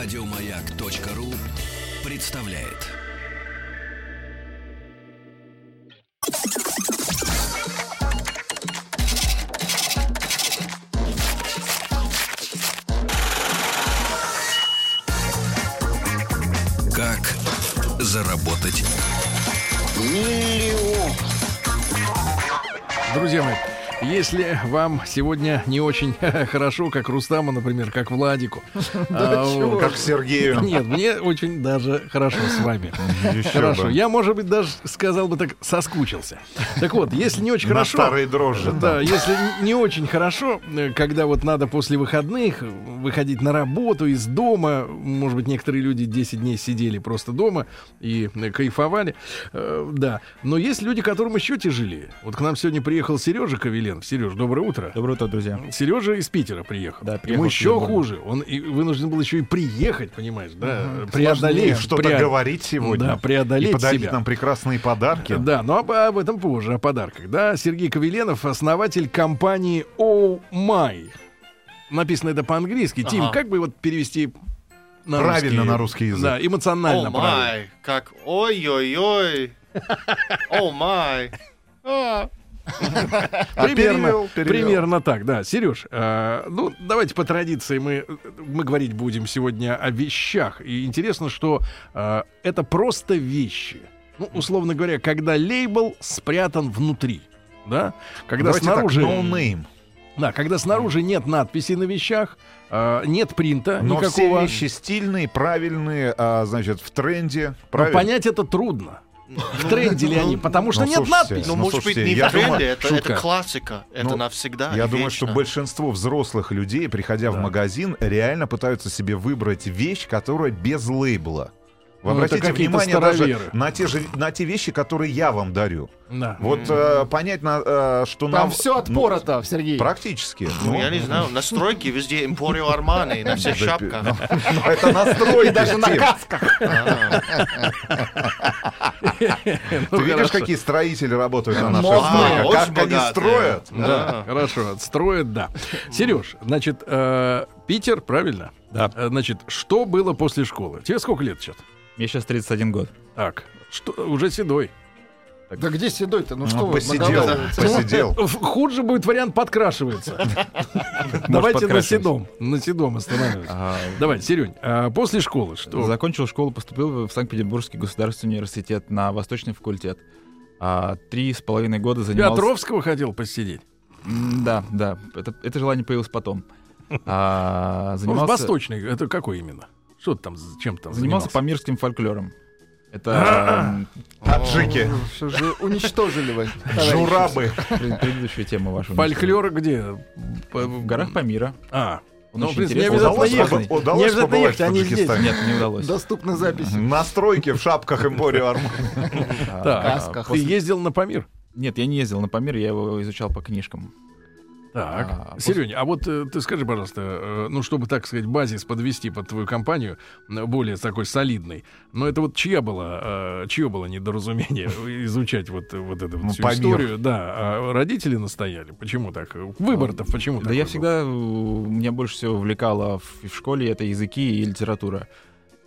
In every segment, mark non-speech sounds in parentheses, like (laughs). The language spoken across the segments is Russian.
Радиомаяк.ру представляет. Как заработать Друзья мои, если вам сегодня не очень (laughs) хорошо, как Рустаму, например, как Владику. (laughs) а, Как Сергею. (laughs) Нет, мне очень даже хорошо с вами. Хорошо. Я, может быть, даже сказал бы так, соскучился. Так вот, если не очень хорошо... старые дрожжи. Да, если не очень хорошо, э, когда вот надо после выходных выходить на работу из дома, может быть, некоторые люди 10 дней сидели просто дома и э, кайфовали, э, да. Но есть люди, которым еще тяжелее. Вот к нам сегодня приехал Сережа Ковеленов. Сереж, доброе утро. Доброе утро, друзья. Сережа из Питера приехал. Да, приехал Ему еще хуже. Он и вынужден был еще и приехать, понимаешь, да, Сложнее преодолеть. что-то преод- говорить сегодня. Да, преодолеть И подарить себя. нам прекрасные подарки. Да, но об, об этом позже, о подарках. Да, Сергей Ковеленов, основатель компании Oh My. Написано это по-английски. Тим, Ага. как бы вот перевести на Правильно русский? на русский язык. Да, эмоционально О правильно. май, как ой-ой-ой. О май. (laughs) А. Примерно, перевел, перевел. примерно так, да. Сереж, э, ну давайте по традиции мы, мы говорить будем сегодня о вещах. И интересно, что э, это просто вещи. Ну, условно говоря, когда лейбл спрятан внутри. Да? Когда Давайте снаружи. так, no name. Да, когда снаружи нет надписи на вещах, э, нет принта Но никакого. все вещи стильные, правильные, а, значит, в тренде. Но понять это трудно. В тренде ли они? Потому что ну, нет надписи. Ну, Ну, может быть, не я в тренде, думаю, это, классика. Это Ну, навсегда. Я думаю, что большинство взрослых людей, приходя в магазин, реально пытаются себе выбрать вещь, которая без лейбла. Вы Ну, это обратите внимание даже на те, же, на те вещи, которые я вам дарю. Да. Вот э, понятно, э, что Там нам... все отпорото, Сергей. Ну, практически. Ну, я не знаю, на стройке везде Emporio Armani, на всех шапках. Ну, это настройки. Даже на касках. Ты Ну, видишь, какие строители работают на стройках? очень Как они строят? Да, хорошо, отстроят, да. Сереж, значит, э, Питер, правильно? Да. Э, Значит, что было после школы? Тебе сколько лет сейчас? Мне сейчас 31 год. Так, что, уже седой. Да где седой-то? Ну Ну, что вы, посидел, наговариваете? посидел. Хуже будет вариант подкрашивается. (laughs) Давайте на седом. На седом остановимся. А, Давай, Серень, а после школы что? Закончил школу, поступил в Санкт-Петербургский государственный университет на Восточный факультет. А, Три с половиной года занимался... Петровского хотел посидеть? Да, да. Это, желание появилось потом. Занимался Восточный, это какой именно? Что ты там, чем ты там занимался занимался? памирским фольклором. Это Таджики, Что же уничтожили вы? (laughs) журабы. пред- предыдущая тема ваша. Фольклор где? По- В горах Памира. А, Он ну, в очень принципе, не интересный. обязательно Удалось ехать. побы- удалось Не обязательно побывать ехать, в они здесь. Таджикистане? Нет, не удалось. Доступны записи. На стройке в шапках Эмпорио Армани. А, Так, касках. ты ездил на Памир? Нет, я не ездил на Памир, я его изучал по книжкам. Так, А, после- Серёнь, а вот э, ты скажи, пожалуйста, э, ну, чтобы, так сказать, базис подвести под твою компанию, более такой солидный, но это вот чья была, э, чье было недоразумение (laughs) изучать вот, э, вот эту вот Ну, всю Памир. историю? Да, а родители настояли? Почему так? Выбор-то почему Да я был? всегда, э, меня больше всего увлекало в, в школе это языки и литература.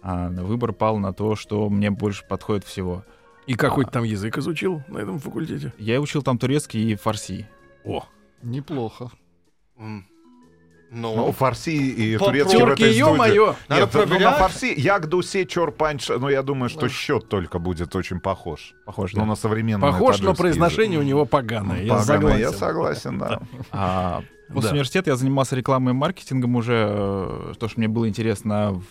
А выбор пал на то, что мне больше подходит всего. И какой ты там язык изучил на этом факультете? Я учил там турецкий и фарси. О, Неплохо. Ну, Ну, фарси и По- турецкий в тюрки, этой студии. ё-моё! Надо Нет, ну, на проверять. фарси як дусе чор панч, ну я думаю, что счет только будет очень похож. Похож, Ну, да. на современный Похож, но произношение у язык. него поганое. Я Поганое, согласен. я согласен, да. (laughs) А после Да. университета я занимался рекламой и маркетингом уже, э, то, что мне было интересно в-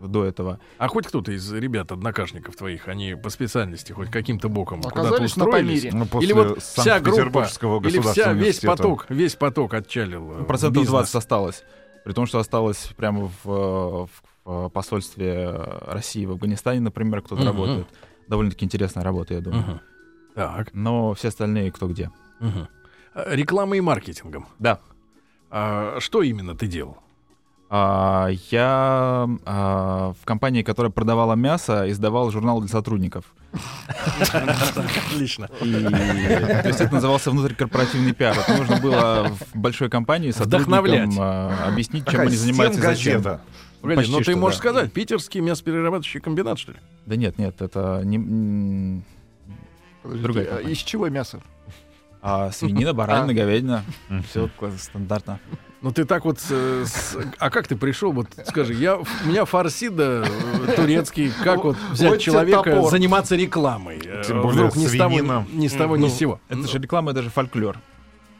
до этого. А хоть кто-то из ребят, однокашников твоих, они по специальности хоть каким-то боком куда-то устроились? Ну, после Или вот вся группа, Санкт-Петербургского или вся, весь поток, весь поток отчалил. э, Процентов бизнес. 20 осталось. При том, что осталось прямо в, э, в, э, посольстве России в Афганистане, например, кто-то Мгм. работает. Довольно-таки интересная работа, я думаю. Мгм. Так. Но все остальные кто где. А, Рекламой и маркетингом. Да. А что именно ты делал? А, я а, в компании, которая продавала мясо, издавал журнал для сотрудников. Отлично. То есть это назывался внутрикорпоративный пиар. Это нужно было в большой компании сотрудникам а, объяснить, чем они занимаются и зачем. Погоди, но ты можешь сказать, питерский мясоперерабатывающий комбинат, что ли? Да нет, нет, это не... Другая из чего мясо? А свинина, баранина, говядина. Все стандартно. Ну ты так вот... э, с- А как ты пришел? Вот скажи, я, у меня фарсида э, турецкий. Как вот Вот взять тебе человека, топор. заниматься рекламой? э, Тем более Вдруг ни с того, ни с того, ни с сего. Это же реклама, это же фольклор.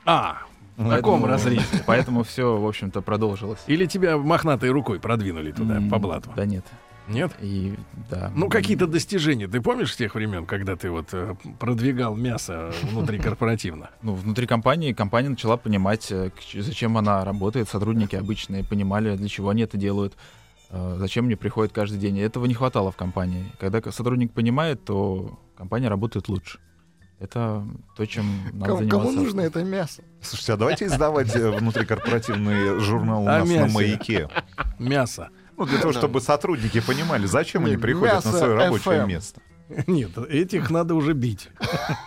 А, в таком Поэтому- разрезе. Поэтому все, в общем-то, продолжилось. Или тебя мохнатой рукой продвинули туда, М, по блату? Да нет. Нет? И да. Ну, какие-то достижения. Ты помнишь с тех времен, когда ты вот э, продвигал мясо внутрикорпоративно? (laughs) Ну, внутри компании компания начала понимать, э, зачем она работает. Сотрудники обычные понимали, для чего они это делают, э, зачем мне приходят каждый день. Этого не хватало в компании. Когда сотрудник понимает, то компания работает лучше. Это то, чем надо Кому, заниматься. кому нужно это мясо? Слушайте, а давайте издавать внутрикорпоративный журнал у О нас на маяке. Мясо. Ну, для того, чтобы сотрудники понимали, зачем они приходят на свое рабочее место. Нет, этих надо уже бить.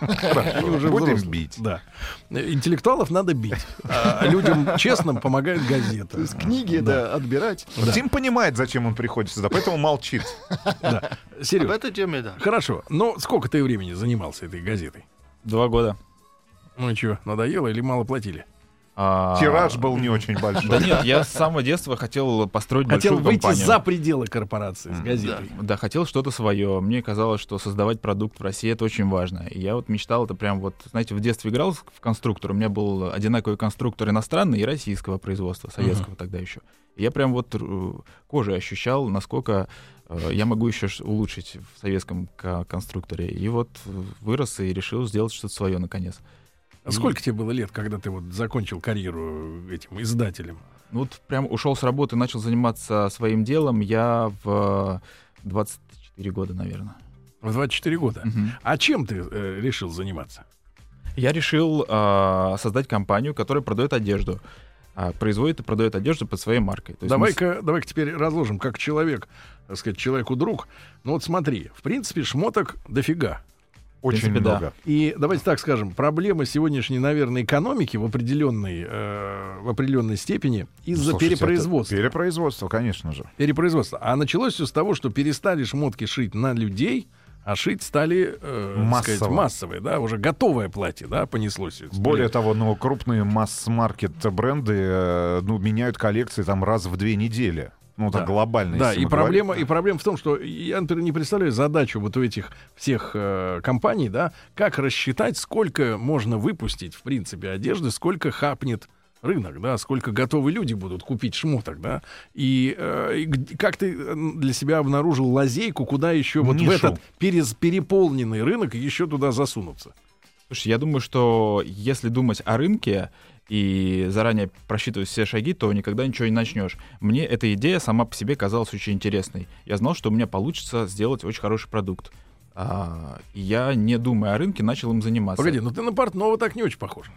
Они уже Будем бить. Да. Интеллектуалов надо бить. А людям честным помогает газета. То есть книги, да, отбирать. Вот Тим понимает, зачем он приходит сюда, поэтому молчит. Да. В Сереж, этой теме, да. хорошо. Но сколько ты времени занимался этой газетой? Два года. Ну и что, надоело или мало платили? А, Тираж был не очень большой. Да нет, я с самого детства хотел построить Хотел большую выйти компанию. за пределы корпорации с газетой. Да, хотел что-то свое. Мне казалось, что создавать продукт в России это очень важно. И я вот мечтал, это прям вот, знаете, в детстве играл в конструктор. У меня был одинаковый конструктор иностранный и российского производства, советского тогда еще. И я прям вот э, кожей ощущал, насколько э, я могу еще улучшить в советском ко- конструкторе. И вот э, вырос и решил сделать что-то свое наконец. А сколько тебе было лет, когда ты вот закончил карьеру этим издателем? Ну вот прям ушел с работы, начал заниматься своим делом. Я в 24 года, наверное. В 24 года. Мгм. А чем ты э, решил заниматься? Я решил а, создать компанию, которая продает одежду. А, производит и продает одежду под своей маркой. Есть мы Давай-ка, давай-ка теперь разложим, как человек, так сказать, человеку друг. Ну вот смотри, в принципе, шмоток дофига. Очень принципе, да. много. И давайте так скажем, проблема сегодняшней, наверное, экономики в определенной, э, в определенной степени из-за Слушайте, перепроизводства. Перепроизводство, конечно же. Перепроизводства. А началось все с того, что перестали шмотки шить на людей, а шить стали э, так сказать, Массово. массовые, да, уже готовое платье, да, понеслось. Более того, ну, крупные масс-маркет бренды э, ну, меняют коллекции там раз в две недели. Ну, так Да. глобально. Да, и проблема, говорим. и проблема в том, что я, например, не представляю задачу вот у этих всех э, компаний, да, как рассчитать, сколько можно выпустить, в принципе, одежды, сколько хапнет рынок, да, сколько готовы люди будут купить шмоток, да, и, э, и как ты э, для себя обнаружил лазейку, куда еще вот в Нишу. этот перез, переполненный рынок еще туда засунуться. Слушай, я думаю, что если думать о рынке и заранее просчитывать все шаги, то никогда ничего не начнешь. Мне эта идея сама по себе казалась очень интересной. Я знал, что у меня получится сделать очень хороший продукт. А, я, не думая о рынке, начал им заниматься. Погоди, ну ты на портного так не очень похож.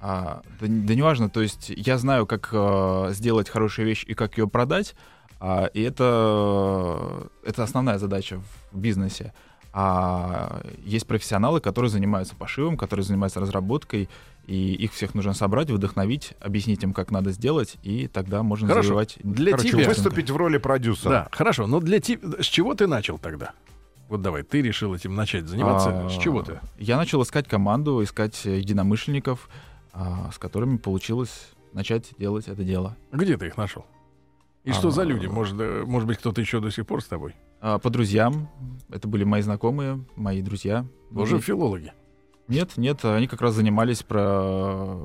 А, да, да неважно, то есть я знаю, как э, сделать хорошую вещь и как ее продать, а, и это, это основная задача в бизнесе. А есть профессионалы, которые занимаются пошивом, которые занимаются разработкой, и их всех нужно собрать, вдохновить, объяснить им, как надо сделать, и тогда можно Хорошо. завоевать. Для Короче, тебя. выступить в роли продюсера. Да, хорошо, но для тебя... С чего ты начал тогда? Вот давай, ты решил этим начать заниматься. А, С чего ты? Я начал искать команду, искать единомышленников, а, с которыми получилось начать делать это дело. Где ты их нашел? И что А, за люди? Может, э, может быть, кто-то еще до сих пор с тобой? А, По друзьям. Это были мои знакомые, мои друзья. Тоже филологи. Нет, нет, они как раз занимались про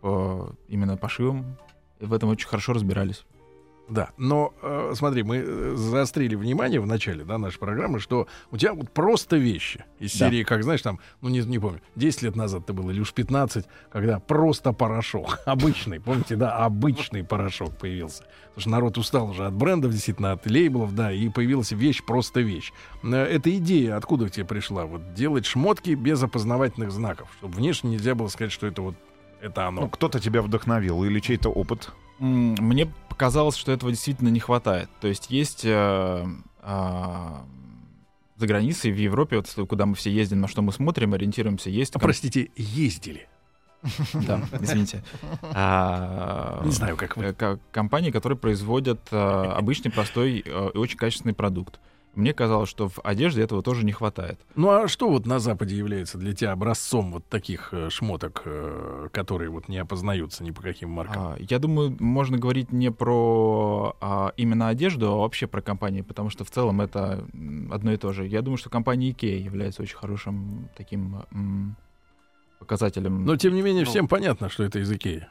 по- именно пошивом. В этом очень хорошо разбирались. Да, но э, смотри, мы э, заострили внимание в начале да, нашей программы, что у тебя вот просто вещи из Да. серии, как знаешь, там, ну не, не помню, 10 лет назад это было, или уж 15, когда просто порошок, (laughs) обычный, помните, да, обычный порошок появился. Потому что народ устал уже от брендов, действительно, от лейблов, да, и появилась вещь, просто вещь. Э, Эта идея откуда к тебе пришла? Вот делать шмотки без опознавательных знаков, чтобы внешне нельзя было сказать, что это вот это оно. Ну, кто-то тебя вдохновил или чей-то опыт. Мне показалось, что этого действительно не хватает. То есть есть э, а, за границей, в Европе, вот, куда мы все ездим, на что мы смотрим, ориентируемся, есть... А, ком- простите, ездили. (laughs) Да, извините. А, Не знаю, как вы. э, ко- Компании, которые производят э, обычный, простой э, и очень качественный продукт. Мне казалось, что в одежде этого тоже не хватает. Ну а что вот на Западе является для тебя образцом вот таких э, шмоток, э, которые вот не опознаются ни по каким маркам? А, Я думаю, можно говорить не про а, именно одежду, а вообще про компании, потому что в целом это одно и то же. Я думаю, что компания IKEA является очень хорошим таким показателем. Но тем не менее всем понятно, что это из Икеи.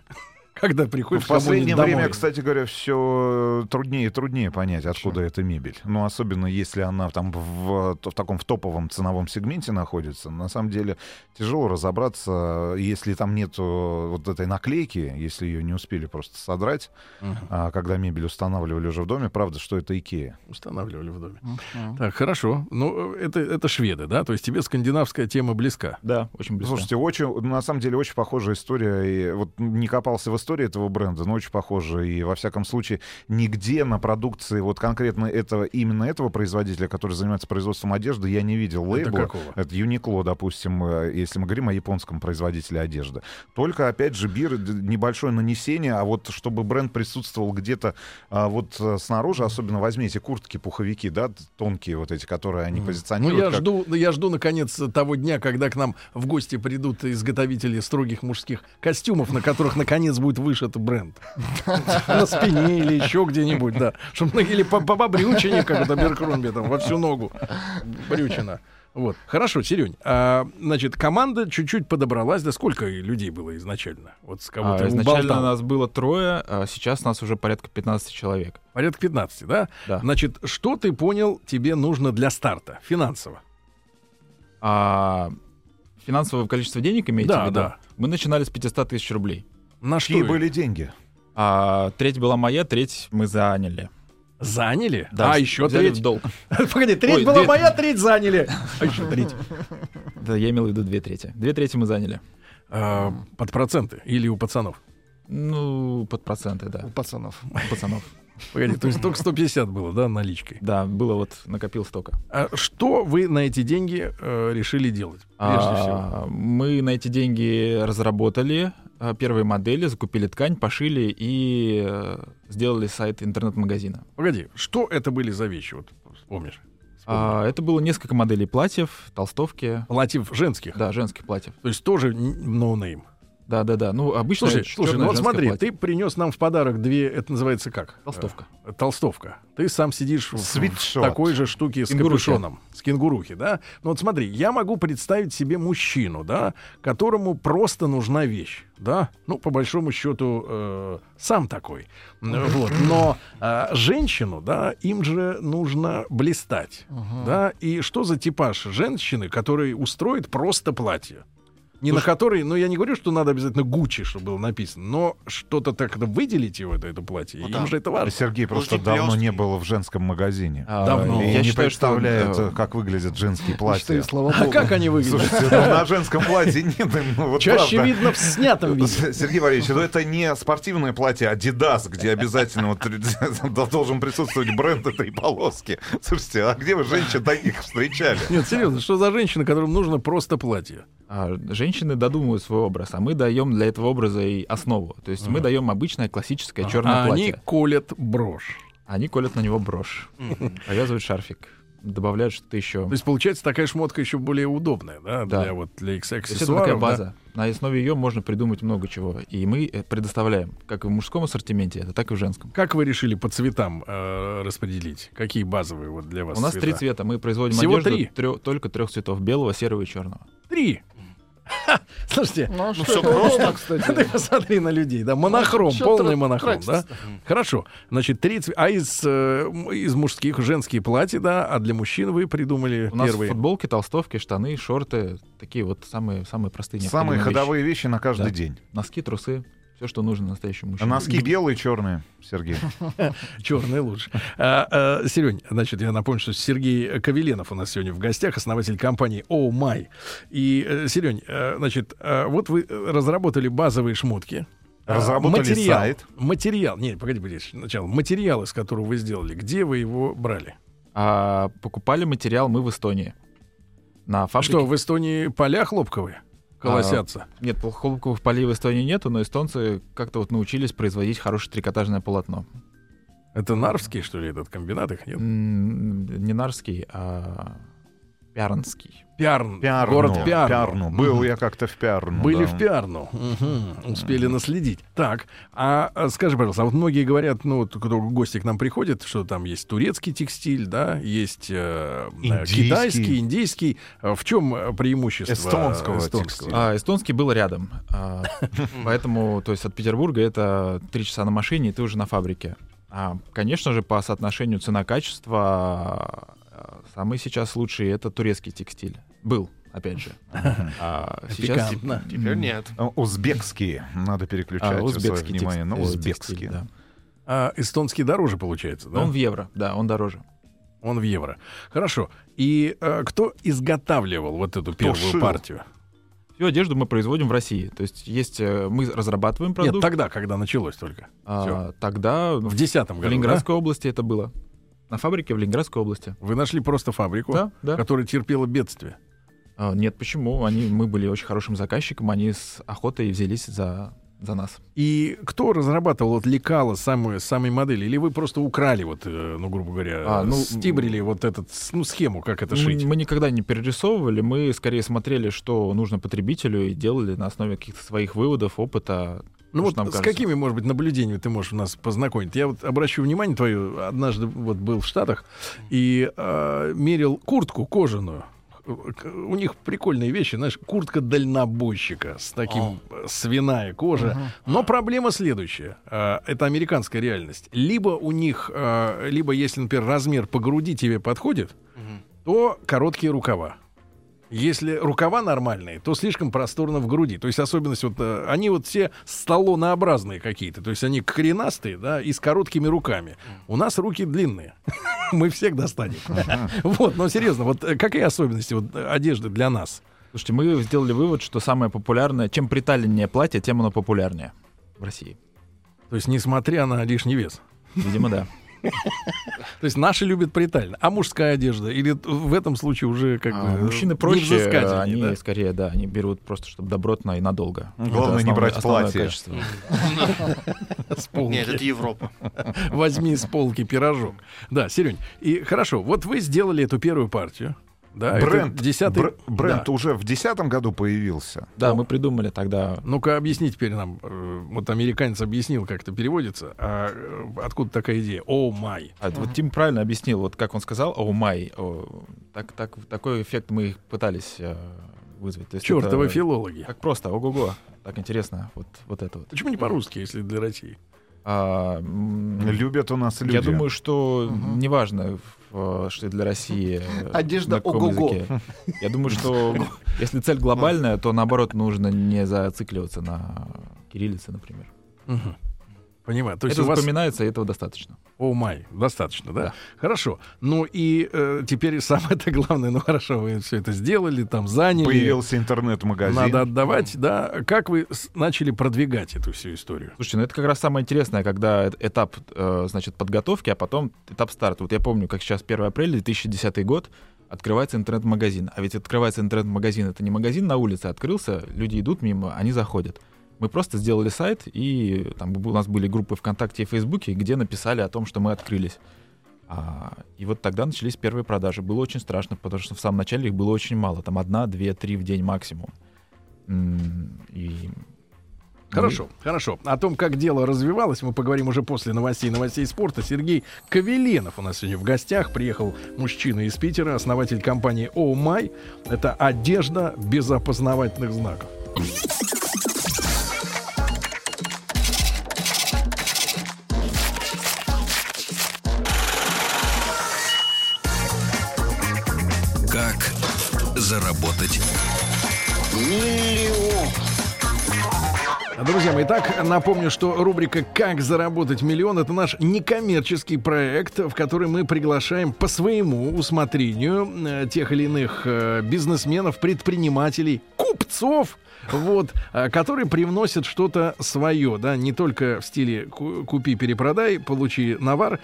Когда приходишь в последнее домой. время, кстати говоря, все труднее и труднее понять, откуда эта мебель. Ну, особенно если она там в, в таком в топовом ценовом сегменте находится. На самом деле тяжело разобраться, если там нет вот этой наклейки, если ее не успели просто содрать, Мгм. а, когда мебель устанавливали уже в доме, правда, что это Икея. Устанавливали в доме. Мгм. Так, хорошо. Ну, э, это, это шведы, да? То есть тебе скандинавская тема близка. Да, очень близко. Слушайте, очень, на самом деле очень похожая история. И вот не копался в истории этого бренда, но очень похожа. И во всяком случае, нигде на продукции вот конкретно этого, именно этого производителя, который занимается производством одежды, я не видел Это лейбла. какого? Это Uniqlo, допустим, э, если мы говорим о японском производителе одежды. Только, опять же, бир, небольшое нанесение, а вот чтобы бренд присутствовал где-то а, вот э, снаружи, особенно возьмите куртки, пуховики, да, тонкие вот эти, которые они Ну, позиционируют. я как- жду, ну, я жду, наконец, того дня, когда к нам в гости придут изготовители строгих мужских костюмов, на которых, наконец, будет вышит бренд. (laughs) На спине или еще где-нибудь, да. Чтобы, или по, брючине, как это Беркромби, там, во всю ногу. Брючина. Вот. Хорошо, Серень. А, значит, команда чуть-чуть подобралась. Да сколько людей было изначально? Вот с кого А, изначально уболтал? нас было трое, а сейчас нас уже порядка 15 человек. Порядка 15, да? Да. Значит, что ты понял, тебе нужно для старта финансово? А финансовое количество денег имеете Да, в виду? да. Мы начинали с 500 тысяч рублей. На что Какие их? были деньги? А треть была моя, треть мы заняли. Заняли? Да, а, еще взяли треть. в долг. (laughs) Погоди, треть Ой, была две- моя, треть заняли. (laughs) А еще треть. Да, я имел в виду две трети. Две трети мы заняли. А, под проценты или у пацанов? Ну, под проценты, У да. пацанов. У пацанов. Погоди, то есть только 150 было, да, наличкой. Да, было вот, накопил столько. А что вы на эти деньги э, решили делать? Прежде всего. А, Мы на эти деньги разработали а, первые модели, закупили ткань, пошили и э, сделали сайт интернет-магазина. Погоди, что это были за вещи? Вот вспомнишь? А, Это было несколько моделей платьев, толстовки. Платьев женских. Да, женских платьев. То есть тоже no name. Да, да, да. Ну, обычно Слушай, слушай, ну вот смотри, платье. ты принес нам в подарок две, это называется как? Толстовка. Э, толстовка. Ты сам сидишь в, в Свитшот. такой же штуке с Кенгурухи. капюшоном. С кенгурухи, да? Ну вот смотри, я могу представить себе мужчину, да, которому просто нужна вещь, да? Ну, по большому счету, э, сам такой. Вот. Но э, женщину, да, им же нужно блистать, да? И что за типаж женщины, который устроит просто платье? Не на который, ну я не говорю, что надо обязательно Гуччи, чтобы было написано, но что-то так выделить его, это, это платье. Ну Им да. же это важно. Сергей просто давно не был в женском магазине. А, давно. Я не считаю, что, представляет, э, как выглядят женские платья. слава А как они выглядят? Слушайте, ну, на женском платье нет, ну, вот Чаще правда. видно в снятом виде. Сергей Валерьевич, ну это не спортивное платье Adidas, где обязательно вот должен присутствовать бренд этой полоски. Слушайте, а где вы женщин таких встречали? Нет, серьезно, что за женщина, которым нужно просто платье? А, женщины додумывают свой образ, а мы даем для этого образа и основу. То есть мы даем обычное классическое черное А они платье. колят брошь. Они колят на него брошь, повязывают шарфик, добавляют что-то еще. То есть, получается, такая шмотка еще более удобная, да, Да. для вот для То есть это аксессуаров. такая да? база. На основе ее можно придумать много чего. И мы э, предоставляем как в мужском ассортименте, это так и в женском. Как вы решили по цветам э, распределить? Какие базовые вот для вас У нас цвета? три цвета. Мы производим Всего одежду три? трё- только трех цветов: белого, серого и черного. Три. (laughs) Слушайте, Ну, всё это просто. удобно, кстати. (laughs) ты посмотри на людей, да, монохром, чё полный монохром, да? Хорошо, значит, три цвета. А из, э, из мужских женские платья, да, а для мужчин вы придумали У нас первые. футболки, толстовки, штаны, шорты, такие вот самые самые простые. Самые ходовые вещи на каждый Да. день. Носки, трусы, все, что нужно настоящему А мужчине. носки белые, черные, Сергей. (laughs) Черный лучше. А, а, Серёнь, значит, я напомню, что Сергей Кавеленов у нас сегодня в гостях, основатель компании Oh My. И, э, Серёнь, э, значит, э, вот вы разработали базовые шмотки. А, Разработали материал, сайт. Материал, не, погоди, погоди, сначала. Материал, из которого вы сделали, где вы его брали? А покупали материал мы в Эстонии. На фабрике. Что, в Эстонии поля хлопковые? Колосятся. Нет, пол- хлопковых полей в Эстонии нету, но эстонцы как-то вот научились производить хорошее трикотажное полотно. Это Нарвский, что ли, этот комбинат их нет? Не Нарский, а Пярнский. Пярн. Пярну, Город Пярну. Пярну. Был Мгм. я как-то в Пярну. Были да. в Пярну. Мгм. Успели наследить. Так, а а скажи, пожалуйста, а вот многие говорят, ну, вот кто гости к нам приходят, что там есть турецкий текстиль, да, есть э, э, Индийский. китайский, индийский. А В чем э, преимущество Эстонского текстиля. А эстонский был рядом. А, (laughs) Поэтому, то есть от Петербурга это три часа на машине, и ты уже на фабрике. А, конечно же, по соотношению цена-качество самый сейчас лучший это турецкий текстиль. Был, опять же. (laughs) А сейчас Пикантно. Теперь нет. Узбекские. Надо переключать а, свое внимание на текст- э, узбекские. текстиль, да. А эстонский дороже получается, да? Он в евро, да, он дороже. Он в евро. Хорошо. И э, кто изготавливал вот эту первую шил? партию? Всю одежду мы производим в России. То есть есть э, мы разрабатываем продукт. Нет, тогда, когда началось только. а, тогда В в, десятом в году, Ленинградской области это было. На фабрике в Ленинградской области. да? Вы нашли просто фабрику, Да, да. которая терпела бедствие. А, нет, почему? Они, мы были очень хорошим заказчиком, они с охотой взялись за, за нас. И кто разрабатывал вот лекала самой, самой модели? Или вы просто украли, вот, э, ну, грубо говоря, А, ну, стибрили вот этот, ну, схему, как это шить? мы никогда не перерисовывали, мы скорее смотрели, что нужно потребителю, и делали на основе каких-то своих выводов, опыта. Ну вот с кажется. какими, может быть, наблюдениями ты можешь нас познакомить? Я вот обращу внимание твое, однажды вот был в Штатах и э, мерил куртку кожаную. У них прикольные вещи, знаешь, куртка дальнобойщика с таким э, свиная кожа. Но проблема следующая: Э, это американская реальность. Либо у них, э, либо если, например, размер по груди тебе подходит, то короткие рукава. Если рукава нормальные, то слишком просторно в груди. То есть особенность вот э, они вот все сталлонообразные какие-то. То есть они коренастые, да, и с короткими руками. У нас руки длинные. (laughs) Мы всех достанем. Вот, но серьезно, вот э, какие особенности вот э, одежды для нас? Слушайте, мы сделали вывод, что самое популярное, чем приталеннее платье, тем оно популярнее в России. То есть несмотря на лишний вес. Видимо, да. То есть наши любят притально. А мужская одежда? Или в этом случае уже как А, бы Мужчины проще, они да? скорее, да, они берут просто, чтобы добротно и надолго. Главное Это не брать платье. качество. С полки. Нет, это Европа. Возьми с полки пирожок. Да, Серень. И хорошо, вот вы сделали эту первую партию. Да, это Бренд, десятый. бр- бренд Да. уже в десятом году появился. Да, мы придумали тогда Ну-ка, объясни теперь нам. э, Вот американец объяснил, как это переводится. А э, откуда такая идея? О май. А, вот Тим правильно объяснил, вот как он сказал, о май, о, так, так, такой эффект мы их пытались э, вызвать. То есть Чертовы это филологи. Как просто, ого-го, так интересно, вот, вот это вот. Почему не по-русски, если для России? А, Любят у нас люди. я думаю, что неважно, в- что для России. э, (laughs) Одежда на каком ого-го. языке. Я думаю, что (laughs) если цель глобальная, то наоборот нужно не зацикливаться на кириллице, например. Мгм. Понимаю. То есть это вас запоминается, и этого достаточно. о май. Достаточно, да? Да. Хорошо. Ну и э, теперь самое-то (laughs) главное, ну хорошо, вы все это сделали, там заняли. Появился интернет-магазин. Надо отдавать, да. Как вы с- начали продвигать эту всю историю? Слушайте, ну это как раз самое интересное, когда этап, э, значит, подготовки, а потом этап старта. Вот я помню, как сейчас 1 апреля 2010 год, открывается интернет-магазин. А ведь открывается интернет-магазин, это не магазин на улице открылся, люди идут мимо, они заходят. Мы просто сделали сайт, и там у нас были группы ВКонтакте и Фейсбуке, где написали о том, что мы открылись. А, и вот тогда начались первые продажи. Было очень страшно, потому что в самом начале их было очень мало. Там одна, две, три в день максимум. И Хорошо, хорошо. О том, как дело развивалось, мы поговорим уже после новостей, новостей спорта. Сергей Кавеленов у нас сегодня в гостях. Приехал мужчина из Питера, основатель компании «О Май». Это одежда без опознавательных знаков. Друзья мои, итак, напомню, что рубрика «Как заработать миллион» — это наш некоммерческий проект, в который мы приглашаем по своему усмотрению э, тех или иных э, бизнесменов, предпринимателей, купцов, вот, а, которые привносят что-то свое, да, не только в стиле ку- купи, перепродай, получи навар,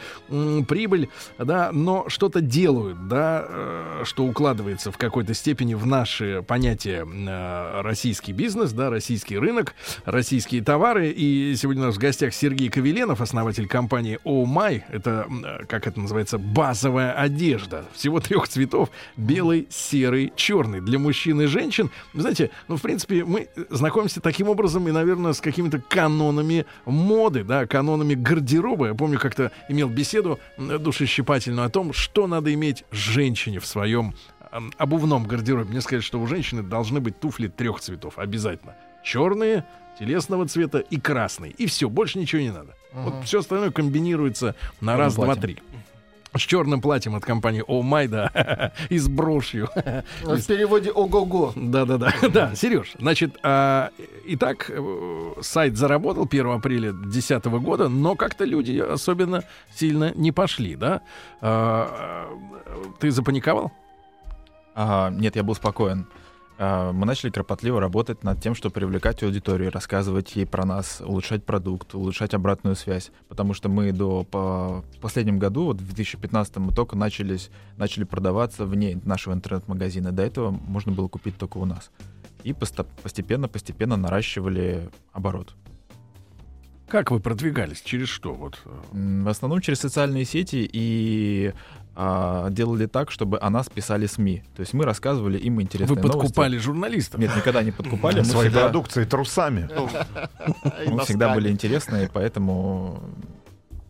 прибыль, да, но что-то делают, да, э, что укладывается в какой-то степени в наше понятие э, российский бизнес, да, российский рынок, российские товары. И сегодня у нас в гостях Сергей Ковеленов, основатель компании Oh. Это, э, как это называется, базовая одежда. Всего трех цветов. Белый, серый, черный. Для мужчин и женщин. Знаете, ну, в принципе, мы знакомимся таким образом и, наверное, с какими-то канонами моды, да, канонами гардероба. Я помню, как-то имел беседу душещипательную о том, что надо иметь женщине в своем обувном гардеробе. Мне сказали, что у женщины должны быть туфли трех цветов. Обязательно. Черные, телесного цвета и красный. И все, больше ничего не надо. Вот все остальное комбинируется на Черным раз, два, три. С черным платьем от компании Oh My, да, и с брошью. (laughs) В переводе ого-го. Да-да-да, (laughs) да, Сереж, значит, а, итак, э, сайт заработал 1 апреля 2010 года, но как-то люди особенно сильно не пошли, да? А, э, ты запаниковал? Ага, нет, я был спокоен. А, Мы начали кропотливо работать над тем, чтобы привлекать аудиторию, рассказывать ей про нас, улучшать продукт, улучшать обратную связь. Потому что мы до по последнем году, вот в 2015 мы только начались, начали продаваться вне нашего интернет-магазина. До этого можно было купить только у нас. И постепенно-постепенно наращивали оборот. Как вы продвигались? Через что? Вот. В основном через социальные сети и а, делали так, чтобы о нас писали СМИ. То есть мы рассказывали им интересные Вы новости. подкупали журналистов? Нет, никогда не подкупали. Мы Своей всегда, продукцией трусами. (laughs) Ну, мы всегда были интересны, и поэтому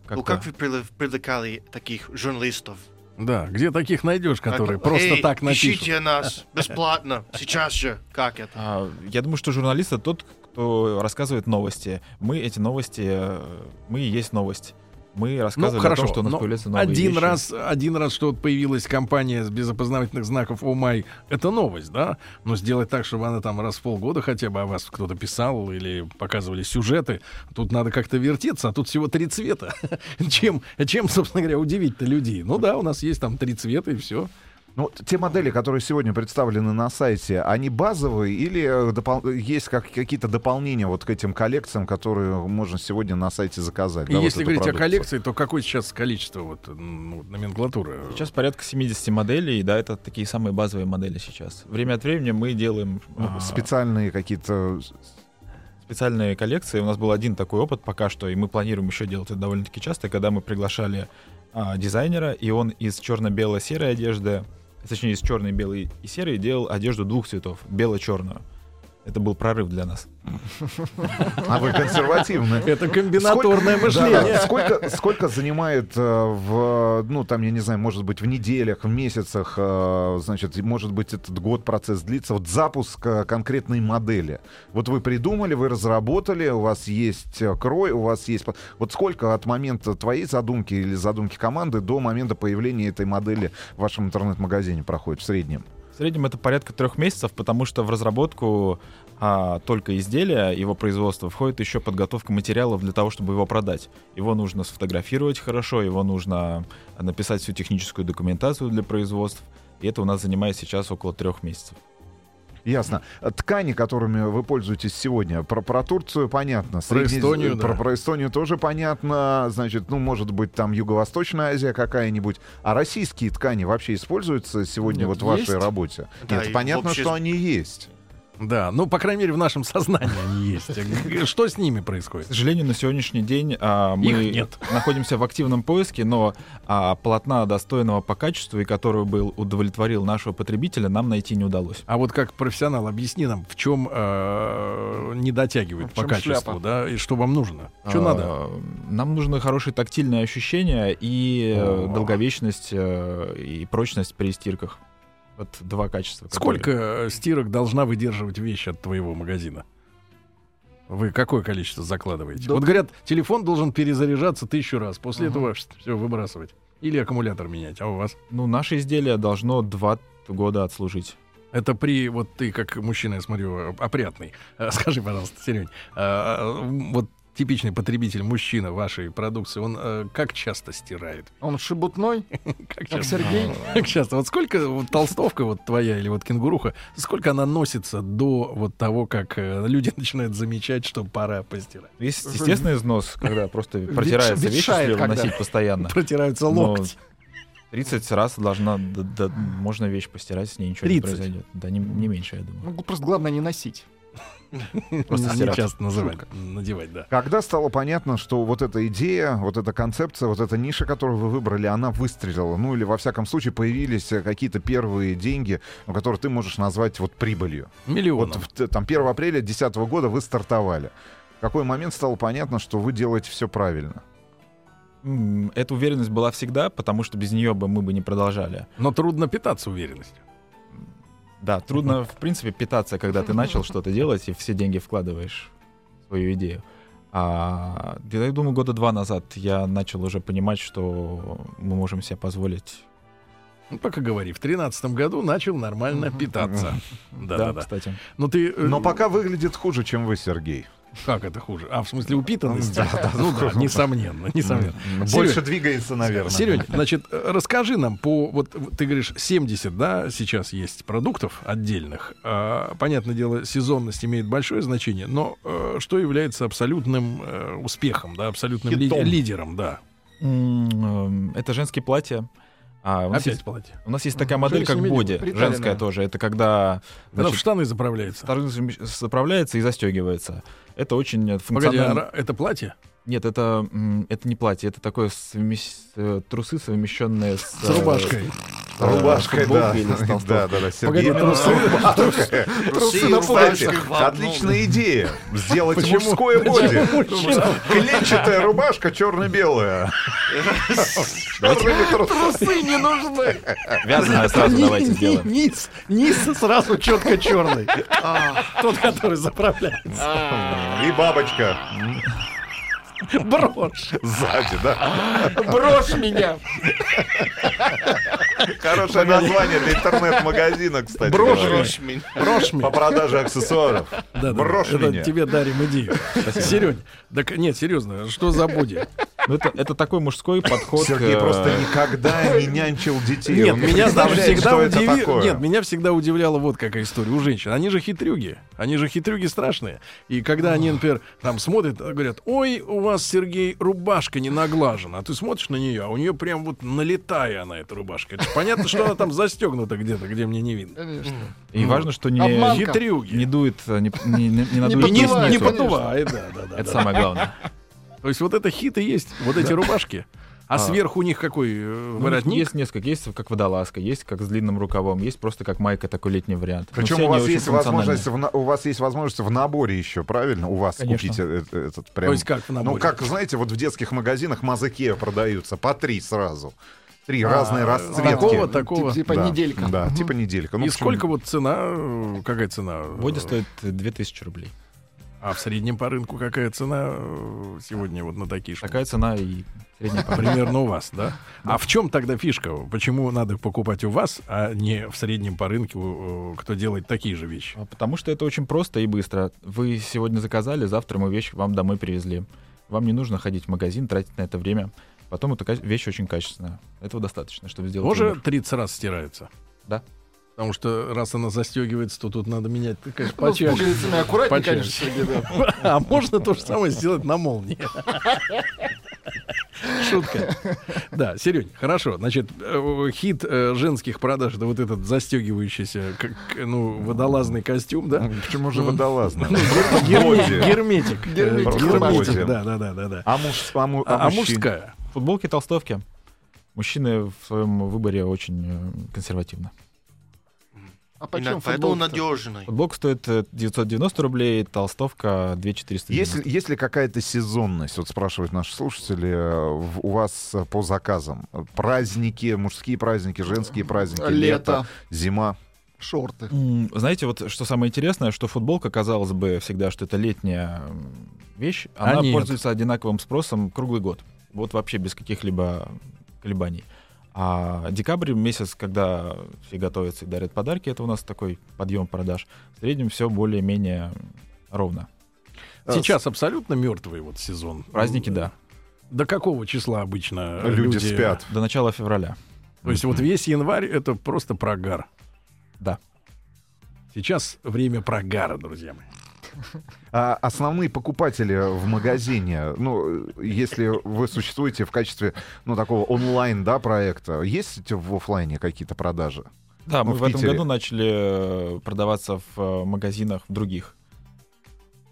ну, как вы привлекали таких журналистов? Да, где таких найдешь, которые Как- просто Эй, так напишут? ищите нас бесплатно, сейчас же. Как это? А, я думаю, что журналист это тот, кто рассказывает новости. Мы эти новости, э, мы и есть новость. Мы рассказывали ну, хорошо, о том, что у нас появляются новые один вещи. раз, один раз, что вот появилась компания без опознавательных знаков Омай, это новость, да? Но сделать так, чтобы она там раз в полгода хотя бы о вас кто-то писал или показывали сюжеты, тут надо как-то вертеться, а тут всего три цвета. (laughs) чем, чем, собственно говоря, удивить-то людей? Ну да, у нас есть там три цвета и все. Ну, те модели, которые сегодня представлены на сайте, они базовые или э, допол- есть как, какие-то дополнения вот к этим коллекциям, которые можно сегодня на сайте заказать? И да, вот если эту говорить о продукцию? коллекции, то какое сейчас количество вот, ну, номенклатуры? Сейчас порядка 70 моделей, да, это такие самые базовые модели сейчас. Время от времени мы делаем Ну, специальные какие-то... специальные коллекции. У нас был один такой опыт пока что, и мы планируем еще делать это довольно-таки часто, когда мы приглашали а, дизайнера, и он из черно-бело-серой одежды, точнее, из черной, белой и серой делал одежду двух цветов, бело-черную. Это был прорыв для нас. А вы консервативны. Это комбинаторное мышление. Да, сколько, сколько занимает э, в, ну, там, я не знаю, может быть, в неделях, в месяцах, э, значит, может быть, этот год процесс длится, вот запуск э, конкретной модели. Вот вы придумали, вы разработали, у вас есть крой, у вас есть... Вот сколько от момента твоей задумки или задумки команды до момента появления этой модели в вашем интернет-магазине проходит в среднем? В среднем это порядка трех месяцев, потому что в разработку а, только изделия, его производства, входит еще подготовка материалов для того, чтобы его продать. Его нужно сфотографировать хорошо, его нужно написать всю техническую документацию для производств. И это у нас занимает сейчас около трех месяцев. Ясно. Ткани, которыми вы пользуетесь сегодня, про, про Турцию понятно. Про Эстонию, про, да. про Эстонию тоже понятно. Значит, ну, может быть, там Юго-Восточная Азия какая-нибудь. А российские ткани вообще используются сегодня Нет, вот в вашей есть. работе? Да, Нет, понятно, вообще- что они есть. Да, ну, по крайней мере, в нашем сознании они есть. (laughs) Что с ними происходит? К сожалению, на сегодняшний день а, мы находимся в активном поиске, но а, полотна достойного по качеству и который был удовлетворил нашего потребителя, нам найти не удалось. А вот как профессионал, объясни нам, в чем э, не дотягивает по качеству, шляпа? да, и что вам нужно? Что А, надо? Нам нужны хорошие тактильные ощущения и э, О. долговечность э, и прочность при стирках. Вот два качества. которые- Сколько э, стирок должна выдерживать вещь от твоего магазина? Вы какое количество закладываете? Да- Вот говорят, телефон должен перезаряжаться тысячу раз, после Ага. этого все выбрасывать. Или аккумулятор менять, а у вас? Ну, наше изделие должно два года отслужить. Это при, вот ты как мужчина, я смотрю, опрятный. Э, Скажи, пожалуйста, Серень, э, вот типичный потребитель, мужчина вашей продукции, он э, как часто стирает? Он шебутной, (laughs) Как? Сергей. (laughs) Как часто? Вот сколько вот толстовка вот твоя или вот кенгуруха, сколько она носится до вот того, как э, люди (laughs) начинают замечать, что пора постирать? Есть естественный износ, когда просто протирается вещь, если носить постоянно. Протираются Но локти. 30 раз должна, да- да, можно вещь постирать, с ней ничего 30? не произойдет. Да, не, не меньше, я думаю. Ну, просто главное не носить. Просто стирать. часто называть, надевать, да. Когда стало понятно, что вот эта идея, вот эта концепция, вот эта ниша, которую вы выбрали, она выстрелила? Ну или во всяком случае появились э, какие-то первые деньги, которые ты можешь назвать вот прибылью. Миллион. Вот там 1 апреля 2010 года вы стартовали. В какой момент стало понятно, что вы делаете все правильно? Эта уверенность была всегда, потому что без нее бы мы бы не продолжали. Но трудно питаться уверенностью. Да, трудно, в принципе, питаться, когда ты начал что-то делать и все деньги вкладываешь в свою идею. А я думаю, года два назад я начал уже понимать, что мы можем себе позволить. Ну, пока говори, в тринадцатом году начал нормально питаться. Да-да-да. кстати. Ну ты... э, Но пока выглядит хуже, чем вы, Сергей. Как это хуже? А, в смысле упитанности? Да, да, Ну да, несомненно, несомненно. Больше двигается, наверное. Серёнь, значит, э, расскажи нам по... Вот ты говоришь, 70, да, сейчас есть продуктов отдельных. А, понятное дело, сезонность имеет большое значение, но э, что является абсолютным э, успехом, да, абсолютным лидером, да? Эм, Это женские платья. А у нас, Опять есть, платье. у нас есть такая модель, как боди, женская тоже. Это когда Когда в значит, штаны заправляется. второй заправляется и застегивается. Это очень э, Погоди, а функционально. это платье? Нет, это, это не платье, это такое совмещ- э, трусы, совмещенные с, С рубашкой. Рубашкой, да. (laughs) Да, да, да. Сергей трусы- Рубашка. (laughs) Трусы на пальцах. отличная идея. Сделать Почему? мужское боди. Клетчатая рубашка черно-белая. (laughs) Трусы не нужны. Вязаное сразу давайте сделаем. Низ, низ сразу четко черный. Тот, который заправляется. И бабочка (laughs) Брошь. сзади, да? (laughs) Брошь меня. Хорошее название для интернет-магазина, кстати. Брошь. говоря. Брошь меня. По меня. продаже аксессуаров. Да, да, Брошь меня. тебе дарим идею. Серень, так нет, серьезно, что за боди? Ну, это, это такой мужской подход. Сергей э, просто никогда не нянчил детей. Нет, Он не меня даже всегда что это удивило. такое. Нет, меня всегда удивляла вот какая история у женщин. Они же хитрюги. Они же хитрюги страшные. И когда они, например, там смотрят, говорят: Ой, у вас, Сергей, рубашка не наглажена. А ты смотришь на нее, а у нее прям вот налетая она, эта рубашка. Это понятно, что она там застегнута где-то, где мне не видно. Конечно. И важно, что не, Обманка. Хитрюги. не дует, э, не, не, не, не надует И не, не поясницу. поддувает, да, да, да. Это да. самое главное. То есть вот это хит и есть, вот эти рубашки. А, А. сверху у них какой э, Ну, воротник? Есть несколько. Есть как водолазка, есть как с длинным рукавом, есть просто как майка, такой летний вариант. Но Причем у вас есть возможность в у вас есть возможность в наборе еще, правильно? У вас Конечно. купить э- э- этот То прям. есть как в наборе? Ну как знаете, вот в детских магазинах мазыке продаются по три сразу, три А, разные расцветки. Такого, такого. Типа Да, неделька. Да, типа неделька. Ну, И почему? сколько вот цена, э, какая цена? Боди стоит э, 2000 рублей. А в среднем по рынку какая цена э, сегодня вот на такие штуки? Такая цена и средняя по рынку. Примерно у вас, да? А в чем тогда фишка? Почему надо покупать у вас, а не в среднем по рынку, э, кто делает такие же вещи? А Потому что это очень просто и быстро. Вы сегодня заказали, завтра мы вещь вам домой привезли. Вам не нужно ходить в магазин, тратить на это время. Потом эта вещь очень качественная. Этого достаточно, чтобы сделать Тоже выбор. 30 раз стирается? Да. Потому что раз она застегивается, то тут надо менять, конечно, (laughs) Ну, с почаще. пуговицами аккуратнее, Почаще. конечно, Сергей, да. (laughs) А можно то же самое сделать на молнии. (laughs) Шутка. Да, Серень, хорошо. Значит, э, хит э, женских продаж это вот этот застегивающийся, как, ну, водолазный костюм, да? Почему же? Ну, Боди. Герметик. Герметик. Э, Герметик, да, да, да, да, да. А, а, А а мужская? Футболки, толстовки. Мужчины в своем выборе очень консервативны. А почем Поэтому надежный. Футболка стоит э, 990 рублей, толстовка 2490. Есть, ли- есть ли какая-то сезонность, вот спрашивают наши слушатели, э, у вас э, по заказам? Праздники, мужские праздники, женские праздники, лето, Лето, зима. шорты. Знаете, вот что самое интересное, что футболка, казалось бы, всегда, что это летняя вещь, А она нет. пользуется одинаковым спросом круглый год. Вот вообще без каких-либо колебаний. А декабрь месяц, когда все готовятся и дарят подарки, это у нас такой подъем продаж. В среднем все более-менее ровно. Сейчас абсолютно мертвый вот сезон. Праздники, да. До какого числа обычно Люди спят. До начала февраля. То есть вот весь январь это просто прогар. Да. Сейчас время прогара, друзья мои. А основные покупатели в магазине, ну, если вы существуете в качестве, ну, такого онлайн, да, проекта, есть в оффлайне какие-то продажи? Да, Ну, мы в в этом году начали э, продаваться в э, магазинах в других.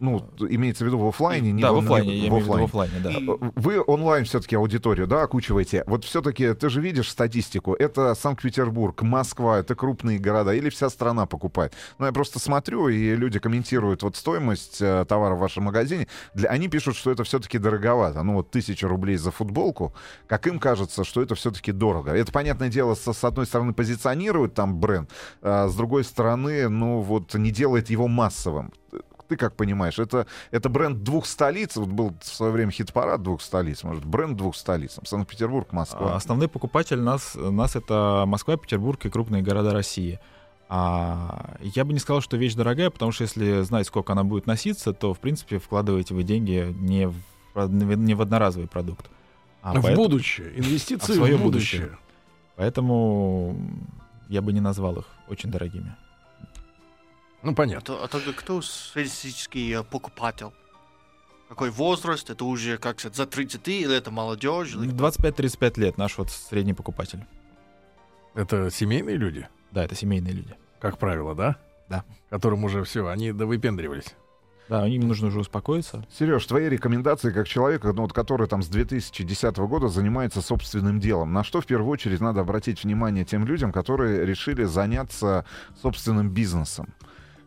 Ну, имеется в виду в оффлайне, не да, в офлайне, не- я в виду в офлайне, да. Вы онлайн все-таки аудиторию, да, окучиваете. Вот все-таки ты же видишь статистику. Это Санкт-Петербург, Москва, это крупные города или вся страна покупает. Ну, я просто смотрю, и люди комментируют вот стоимость э, товара в вашем магазине. Для, они пишут, что это все-таки дороговато. Ну, вот тысяча рублей за футболку. Как им кажется, что это все-таки дорого. Это, понятное дело, со- с, одной стороны позиционирует там бренд, а с другой стороны, ну, вот не делает его массовым. Ты как понимаешь, это, это бренд двух столиц. Вот был в свое время хит-парад двух столиц. Может, бренд двух столиц. Санкт-Петербург, А Москва. Основной покупатель нас, нас это Москва, Петербург и крупные города России. А, я бы не сказал, что вещь дорогая, потому что если знать, сколько она будет носиться, то, в принципе, вкладываете вы деньги не в, не в одноразовый продукт. А в поэт- будущее. Инвестиции в своё в будущее. будущее. Поэтому я бы не назвал их очень дорогими. Ну, А, понятно. то- а тогда кто статистический э, покупатель? Какой возраст? Это уже, как сказать, за 30 или это молодежь? Или... 25-35 лет наш вот средний покупатель. Это семейные люди, Да, это семейные люди. как правило, да? Да. Которым уже все, они довыпендривались. Да, им нужно уже успокоиться. Сереж, твои рекомендации как человека, ну, вот, который там с 2010 года занимается собственным делом. На что в первую очередь надо обратить внимание тем людям, которые решили заняться собственным бизнесом?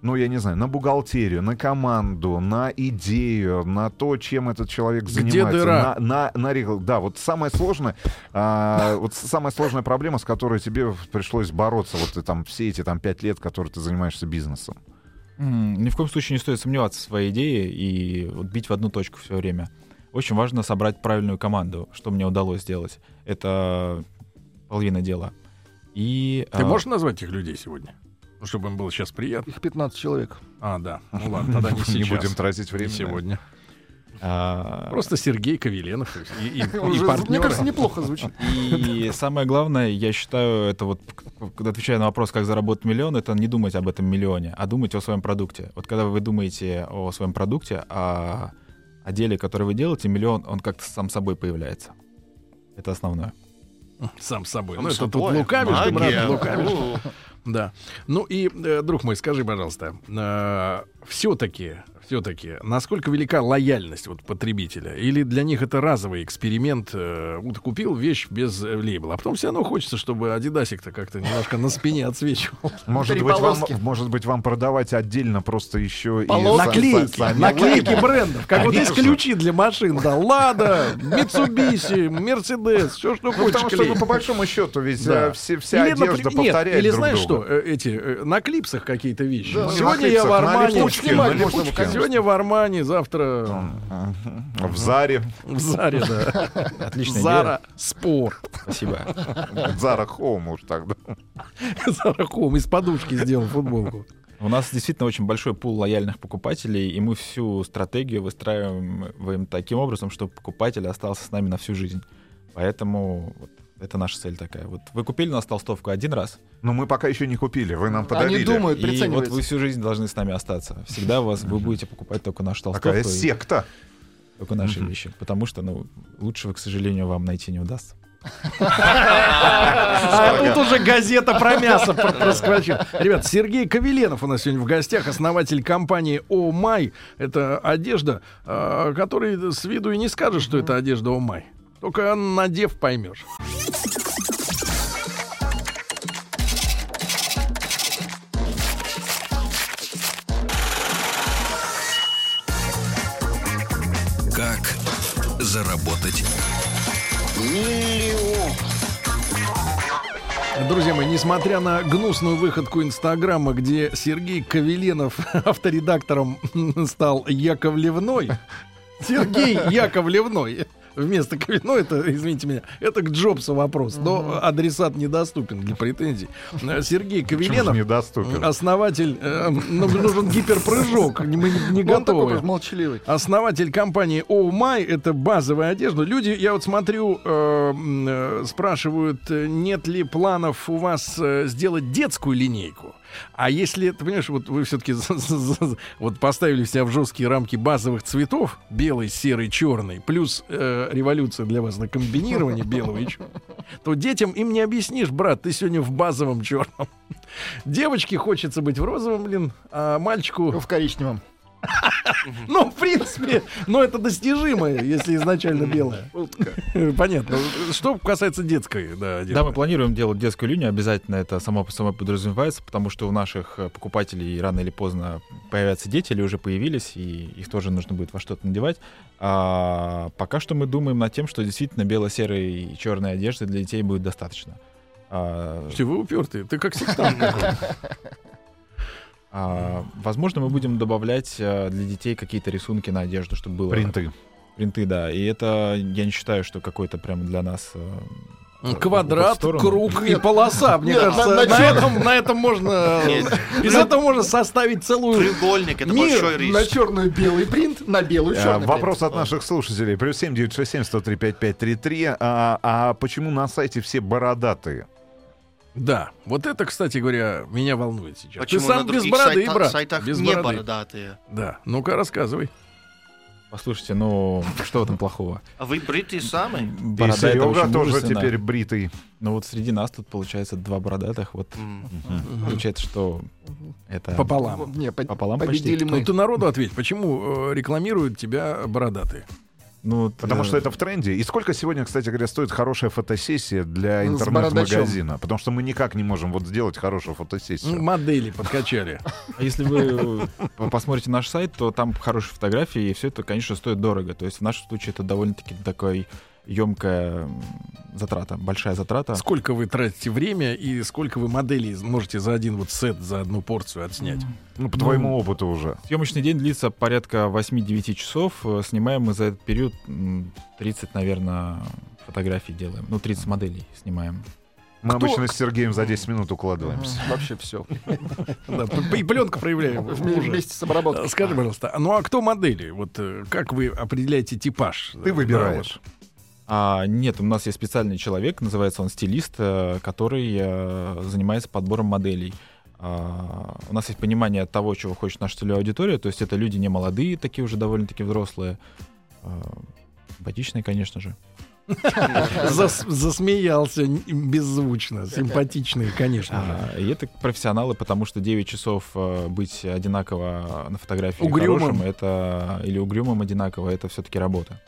Ну, я не знаю, на бухгалтерию, на команду, на идею, на то, чем этот человек Где занимается. дыра? На, на, на Да, вот самое сложное, а, вот самая сложная проблема, с которой тебе пришлось бороться, вот ты там все эти там пять лет, которые ты занимаешься бизнесом. М, Ни в коем случае не стоит сомневаться в своей идее и вот бить в одну точку все время. Очень важно собрать правильную команду, что мне удалось сделать. Это половина дела. И, Ты а, можешь назвать этих людей сегодня? Ну, чтобы им было сейчас приятно. Их 15 человек. А, да. Ну ладно, тогда не (laughs) Не сейчас. будем тратить Не время. сегодня. а, Просто Сергей Ковеленов и, и, и (laughs) Уже, партнеры. мне кажется, неплохо звучит. И самое главное, я считаю, это вот, когда отвечая на вопрос, как заработать миллион, это не думать об этом миллионе, а думать о своем продукте. Вот когда вы думаете о своем продукте, о, о деле, которое вы делаете, миллион, он как-то сам собой появляется. Это основное. Сам собой. Сам ну, это тут собой. лукавишь, ты, брат, лукавишь. Да. Ну и, э, друг мой, скажи, пожалуйста, все-таки, все-таки, насколько велика лояльность вот потребителя? Или для них это разовый эксперимент? э, Вот купил вещь без лейбла, а потом все равно хочется, чтобы Адидасик-то как-то немножко на спине отсвечивал. Может быть, вам, может быть, вам продавать отдельно просто еще и... Наклейки, са- сами наклейки брендов. Как вот есть ключи для машин, да, Лада, Mitsubishi, Mercedes, все, что Ну, хочешь потому что, ну, по большому счету, ведь Да. э, все, вся Или, одежда повторяет или друг знаешь друга. что, э, эти на клипсах какие-то вещи. Да, Сегодня на я в Армане, сегодня в Армане, завтра В Заре, в Заре, да. Отличная Зара Спор. идея. Спасибо. Зара Хоум уж тогда. Зара Хом из подушки сделал футболку. У нас действительно очень большой пул лояльных покупателей, и мы всю стратегию выстраиваем таким образом, чтобы покупатель остался с нами на всю жизнь. Поэтому это наша цель такая. Вот вы купили у нас толстовку один раз, Но мы пока еще не купили, вы нам подарили. Они думают, и вот вы всю жизнь должны с нами остаться. Всегда вас вы будете покупать только нашу толстовку, Такая секта. только наши вещи, потому что, ну, лучшего, к сожалению, вам найти не удастся. А тут уже газета про мясо пр- проскочила. Ребят, Сергей Ковеленов у нас сегодня в гостях, основатель компании О Май. Это одежда, э, которой с виду и не скажешь, что это одежда О Май. Только надев поймешь. Как заработать Друзья мои, несмотря на гнусную выходку Инстаграма, где Сергей Ковеленов (laughs) авторедактором стал Яковлевной, (laughs) Сергей Яковлевной, вместо Ну, это, извините меня, это к Джобсу вопрос. Но адресат недоступен для претензий. Э, Сергей Ковеленов, недоступен? основатель... э, ну, нужен гиперпрыжок. Мы не- не Он такой готовы. молчаливый. Основатель компании Oh My это базовая одежда. Люди, я вот смотрю, э, э, спрашивают, э, нет ли планов у вас э, сделать детскую линейку. А если, ты понимаешь, вот вы все-таки вот поставили себя в жесткие рамки базовых цветов, белый, серый, черный, плюс э, революция для вас на комбинирование белого и черного, то детям им не объяснишь, брат, ты сегодня в базовом черном. Девочке хочется быть в розовом, блин, а мальчику В коричневом. (laughs) ну, в принципе, но это достижимое, если изначально белое. (laughs) Понятно. Что касается детской, да. Да, мы планируем делать детскую линию, обязательно это само по собой подразумевается, потому что у наших э, покупателей рано или поздно появятся дети или уже появились, и их тоже нужно будет во что-то надевать. А пока что мы думаем над тем, что действительно бело-серой и черной одежды для детей будет достаточно. А, Слушайте, вы упертые. Ты как сектант. (laughs) а, возможно, мы будем добавлять э, для детей какие-то рисунки на одежду, чтобы было... Принты. Принты, да. И это, я не считаю, что какой-то прям для нас... э, Квадрат, в сторону. круг и полоса. Мне Нет, кажется, на- на, на этом, на этом можно... Из этого можно составить целую... Треугольник это Мир большой На риск. черную белый принт, на белую А, черный Вопрос от наших слушателей. Плюс 7 967 103 5533. А, а почему на сайте все бородатые? Да, вот это, кстати говоря, меня волнует сейчас. Почему Ты сам без бороды, сайта- брат. сайтах без не бороды. бородатые? Да, ну-ка рассказывай. Послушайте, ну что в этом плохого? А вы бритый самый? И Борода это Серега очень тоже теперь бритый. Ну вот среди нас тут получается два бородатых. Вот М. получается, что это Пополам. Не, по- Пополам почти. победили Ну мы. ты народу ответь, почему э, рекламируют тебя бородатые? Ну, Потому э, что это в тренде. И сколько сегодня, кстати говоря, стоит хорошая фотосессия для интернет-магазина? Потому что мы никак не можем вот сделать хорошую Ну, фотосессию. Модели подкачали. А если вы посмотрите наш сайт, то там хорошие фотографии, и все это, конечно, стоит дорого. То есть в нашем случае это довольно-таки такой емкая затрата, большая затрата. Сколько вы тратите время и сколько вы моделей можете за один вот сет, за одну порцию отснять? Ну, по твоему опыту уже. Съемочный день длится порядка 8-9 часов. Э, Снимаем мы за этот период м, 30, наверное, фотографий делаем. Ну, 30 моделей снимаем. Мы Кто- обычно с Сергеем за 10 минут укладываемся. Вообще все. (laughs) И пленку проявляем. уже. Вместе с обработкой. Скажи, пожалуйста, а ну а кто модели? Вот э, как вы определяете типаж? Ты выбираешь. А, нет, у нас есть специальный человек, называется он стилист, э, который э, занимается подбором моделей. А, у нас есть понимание того, чего хочет наша целевая аудитория, то есть это люди не молодые, такие уже довольно-таки взрослые, а, симпатичные, конечно же. Зас- засмеялся беззвучно, симпатичный, конечно. же. А, и это профессионалы, потому что 9 часов э, быть одинаково на фотографии Угрюмым. хорошим, это или угрюмым одинаково, это все-таки работа.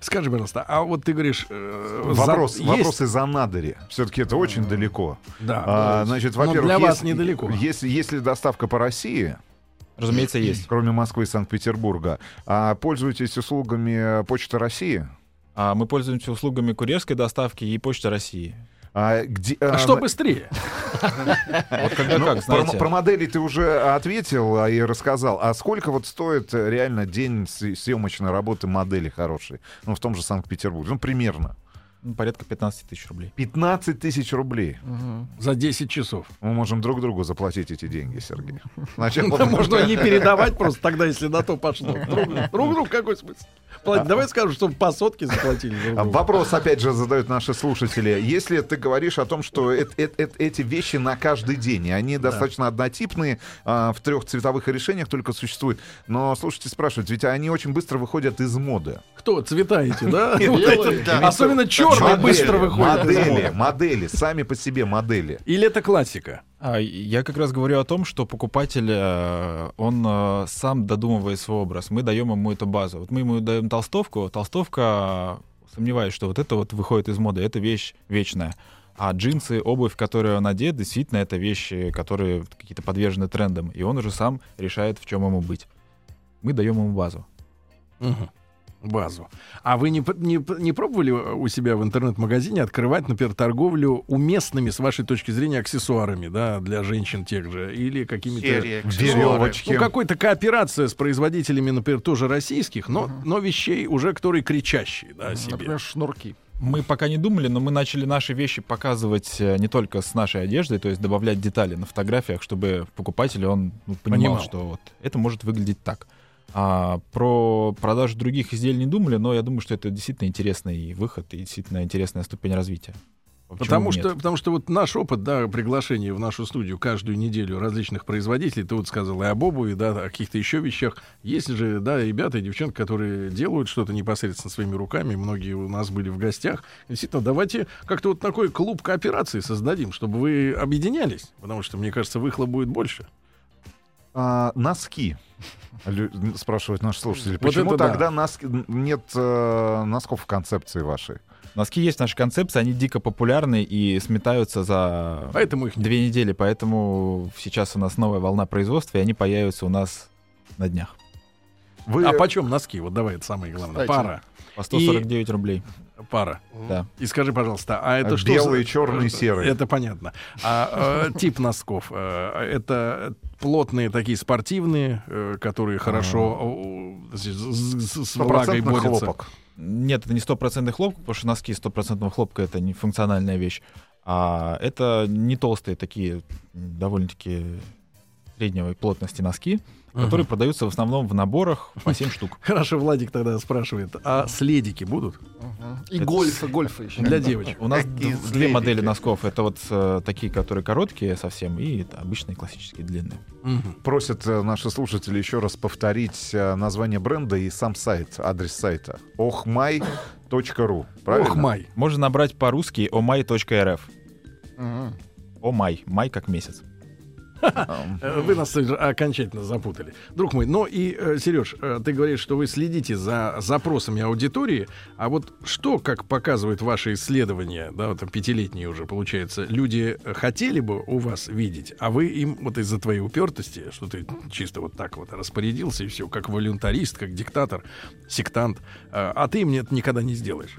Скажи, пожалуйста, а вот ты говоришь... э, за- Вопрос, есть- вопрос из-за Надыри. Все-таки это очень далеко. Да. А, значит, Но во-первых, для вас если- недалеко. Если, если доставка по России, Разумеется, есть. кроме Москвы и Санкт-Петербурга, а пользуетесь услугами Почты России? А мы пользуемся услугами курьерской доставки и Почты России. А, где, А а, что быстрее? Вот когда ну, как, про, знаете. про модели ты уже ответил а, и рассказал. А сколько вот стоит э, реально день съемочной работы модели хорошей? Ну, в том же Санкт-Петербурге. Ну, примерно. Ну, порядка 15 тысяч рублей. 15 тысяч рублей. За 10 часов. Мы можем друг другу заплатить эти деньги, Сергей. Можно не передавать просто тогда, если на то пошло. Друг друг другу какой смысл? Платить. Давай скажем, чтобы по сотке заплатили. Вопрос, опять же, задают наши слушатели. Если ты говоришь о том, что эт- эт- эт- эти вещи на каждый день, и они достаточно однотипные, а, в трех цветовых решениях только существуют, но слушайте спрашивают, ведь они очень быстро выходят из моды. Кто? Цвета эти. да. Особенно черные Модели, быстро выходят. из Модели, модели, сами по себе модели. Или это классика? А, я как раз говорю о том, что покупатель, э, он э, сам додумывает свой образ. Мы даем ему эту базу. Вот мы ему даем толстовку. Толстовка, сомневаюсь, что вот это вот выходит из моды. Это вещь вечная. А джинсы, обувь, которую он одет, действительно, это вещи, которые какие-то подвержены трендам. И он уже сам решает, в чем ему быть. Мы даем ему базу. Мгм. Базу. А вы не, не, не пробовали у себя в интернет-магазине открывать, например, торговлю уместными, с вашей точки зрения, аксессуарами, да, для женщин тех же, или какими-то... Серия Веревочки. Ну, какой-то кооперация с производителями, например, тоже российских, но, но вещей уже, которые кричащие, да, себе. Например, шнурки. Мы пока не думали, но мы начали наши вещи показывать э, не только с нашей одеждой, то есть добавлять детали на фотографиях, чтобы покупатель он ну, понимал, Понимал. что вот это может выглядеть так. А про продажу других изделий не думали, но я думаю, что это действительно интересный выход и действительно интересная ступень развития. Почему Потому нет? что, потому что вот наш опыт, да, приглашение в нашу студию каждую неделю различных производителей, ты вот сказал и об обуви, да, о каких-то еще вещах. Есть же, да, ребята и девчонки, которые делают что-то непосредственно своими руками, многие у нас были в гостях. Действительно, давайте как-то вот такой клуб кооперации создадим, чтобы вы объединялись, потому что, мне кажется, выхлоп будет больше. А, носки. (laughs) Спрашивают наши слушатели. Вот Почему да. тогда носки- нет э, носков в концепции вашей? Носки есть в нашей концепции, они дико популярны и сметаются за Поэтому их две недели, поэтому сейчас у нас новая волна производства, и они появятся у нас на днях. Вы А почем носки? Вот давай, это самое главное. Кстати. Пара. По 149 рублей. Пара. Да. И скажи, пожалуйста, а это А что? белые, черные, серые? Это понятно. А э, тип носков? э, Это плотные такие спортивные, э, которые хорошо э, с, влагой борются. хлопок. Нет, это не стопроцентный хлопок, потому что носки стопроцентного хлопка это не функциональная вещь. А это не толстые такие, довольно-таки средней плотности носки, которые продаются в основном в наборах по 7 штук. (laughs) Хорошо, Владик тогда спрашивает, а следики будут И Это гольфа, гольфа еще. для девочек? У нас Какие две следики? модели носков. Это вот э, такие, которые короткие совсем, и это обычные классические длинные. Просят э, наши слушатели еще раз повторить э, название бренда и сам сайт, адрес сайта. ohmai.ru. Правильно? Ох, май. Можно набрать по-русски omai.rf. Мгм. Омай. Май как месяц. Э, Вы нас уже окончательно запутали. Друг мой, ну и, Сереж, ты говоришь, что вы следите за запросами аудитории, а вот что, как показывают ваши исследования, да, вот пятилетние уже, получается, люди э, хотели бы у вас видеть, а вы им вот из-за твоей упертости, что ты чисто вот так вот распорядился и все, как волюнтарист, как диктатор, сектант, э, а ты им это никогда не сделаешь.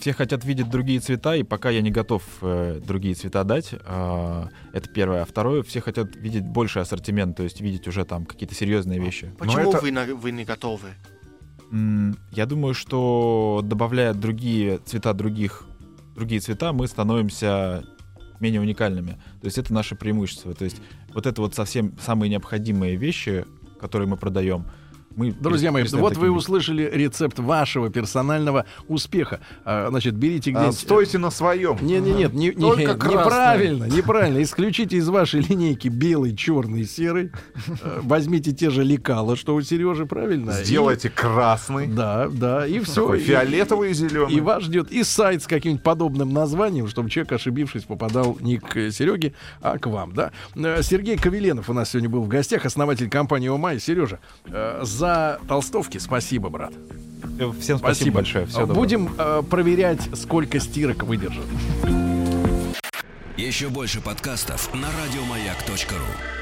Все хотят видеть другие цвета, и пока я не готов э, другие цвета дать, а, это первое. А второе, все хотят видеть больший ассортимент, то есть видеть уже там какие-то серьезные вещи. Почему это- вы, на- вы не готовы? Я думаю, что добавляя другие цвета других, другие цвета, мы становимся менее уникальными. То есть это наше преимущество. То есть вот это вот совсем самые необходимые вещи, которые мы продаем. Мы Друзья мои, вот вы услышали рецепт вашего персонального успеха. А, Значит, берите А, где-нибудь... стойте на своем. Нет, нет, нет, не, не- Только красный. неправильно, неправильно. Исключите из вашей линейки белый, черный, серый. Э, Возьмите те же лекала, что у Сережи, правильно? И- Сделайте красный. Да, да, и все. Такой фиолетовый и зеленый. И вас ждет и сайт с каким-нибудь подобным названием, чтобы человек, ошибившись, попадал не к Сереге, а к вам, да. Э, Сергей Кавеленов у нас сегодня был в гостях, основатель компании ОМАЙ. Сережа, э, за толстовки спасибо, брат. Всем спасибо, большое. Всего доброго. Будем э, проверять, сколько стирок выдержит. Еще больше подкастов на радиомаяк.ру.